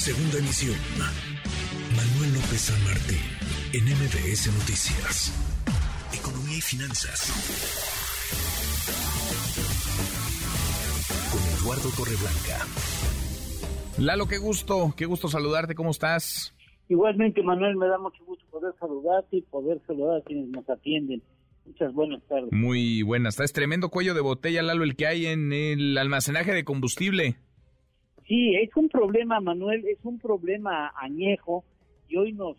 Segunda emisión. Manuel López San Martín, en MBS Noticias. Economía y finanzas. Con Eduardo Torreblanca. Lalo, qué gusto, qué gusto saludarte, ¿cómo estás? Igualmente, Manuel, me da mucho gusto poder saludarte y poder saludar a quienes nos atienden. Muchas buenas tardes. Muy buenas. Es tremendo cuello de botella, Lalo, el que hay en el almacenaje de combustible. Sí, es un problema, Manuel, es un problema añejo y hoy nos,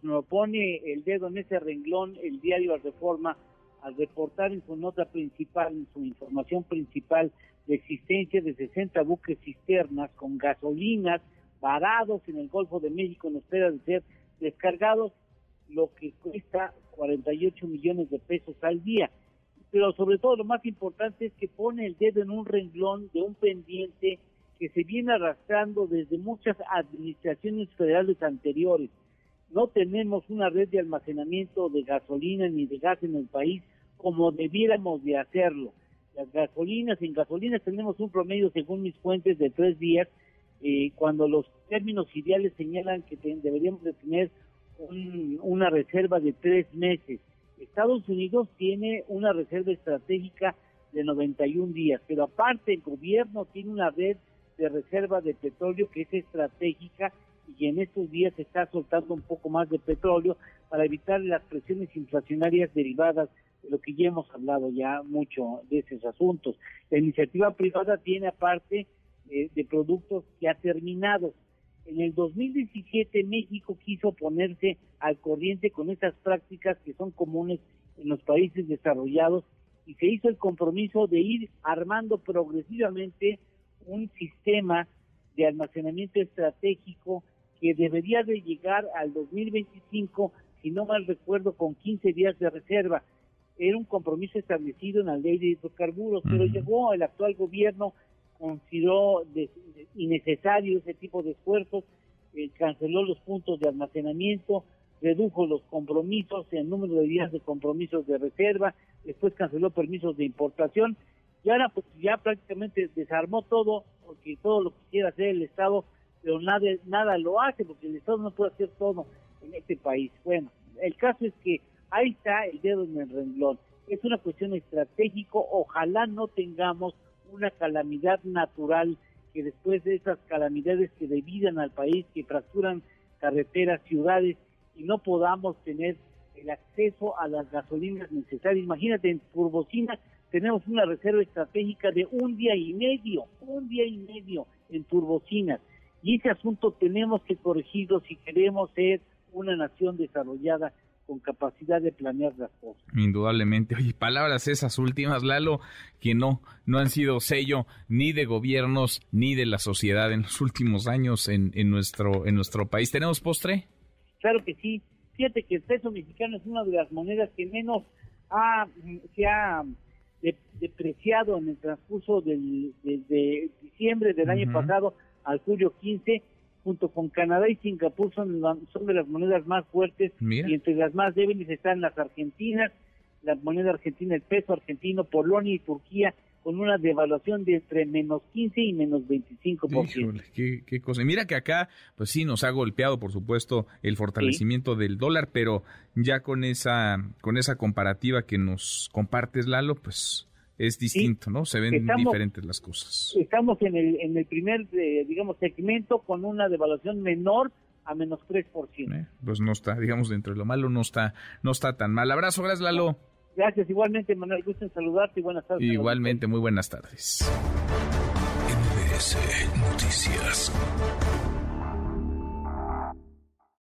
nos, pone el dedo en ese renglón el diario Reforma al reportar en su nota principal, en su información principal, la existencia de 60 buques cisternas con gasolinas varados en el Golfo de México en espera de ser descargados, lo que cuesta 48 millones de pesos al día. Pero sobre todo lo más importante es que pone el dedo en un renglón de un pendiente que se viene arrastrando desde muchas administraciones federales anteriores. No tenemos una red de almacenamiento de gasolina ni de gas en el país como debiéramos de hacerlo. Las gasolinas, en gasolinas tenemos un promedio, según mis fuentes, de tres días, eh, cuando los términos ideales señalan que deberíamos de tener una reserva de tres meses. Estados Unidos tiene una reserva estratégica de 91 días, pero aparte el gobierno tiene una red de reserva de petróleo que es estratégica y en estos días está soltando un poco más de petróleo para evitar las presiones inflacionarias derivadas de lo que ya hemos hablado ya mucho de esos asuntos. La iniciativa privada tiene aparte eh, de productos ya terminados. En el 2017 México quiso ponerse al corriente con esas prácticas que son comunes en los países desarrollados y se hizo el compromiso de ir armando progresivamente un sistema de almacenamiento estratégico que debería de llegar al 2025, si no mal recuerdo, con 15 días de reserva. Era un compromiso establecido en la ley de hidrocarburos, pero llegó el actual gobierno, consideró innecesario ese tipo de esfuerzos, eh, canceló los puntos de almacenamiento, redujo los compromisos, el número de días de compromisos de reserva, después canceló permisos de importación y ahora pues ya prácticamente desarmó todo porque todo lo que quiere hacer el Estado pero nada nada lo hace porque el Estado no puede hacer todo en este país. Bueno el caso es que ahí está el dedo en el renglón. Es una cuestión estratégico. Ojalá no tengamos una calamidad natural que después de esas calamidades que dividan al país que fracturan carreteras ciudades y no podamos tener el acceso a las gasolinas necesarias. Imagínate en Turbocina tenemos una reserva estratégica de un día y medio, un día y medio en turbocinas. Y ese asunto tenemos que corregirlo si queremos ser una nación desarrollada con capacidad de planear las cosas. Indudablemente. Oye, palabras esas últimas, Lalo, que no, no han sido sello ni de gobiernos ni de la sociedad en los últimos años en, en, nuestro, en nuestro país. ¿Tenemos postre? Claro que sí. Fíjate que el peso mexicano es una de las monedas que menos ha, se ha depreciado en el transcurso del, de, diciembre del año pasado al julio 15, junto con Canadá y Singapur son, son de las monedas más fuertes y entre las más débiles están las argentinas, la moneda argentina, el peso argentino, Polonia y Turquía, con una devaluación de entre menos 15 y menos 25%. Híjole, qué, qué cosa. mira que acá, pues sí, nos ha golpeado, por supuesto, el fortalecimiento del dólar, pero ya con esa, con esa comparativa que nos compartes, Lalo, pues es distinto, ¿no? Se ven diferentes las cosas. Estamos en el, en el primer, eh, digamos, segmento con una devaluación menor a menos 3%. Eh, pues no está, digamos, dentro de lo malo no está, no está tan mal. Abrazo, gracias, Lalo. Gracias, igualmente, Manuel. Gusto en saludarte y buenas tardes. Igualmente, muy buenas tardes. MBS Noticias.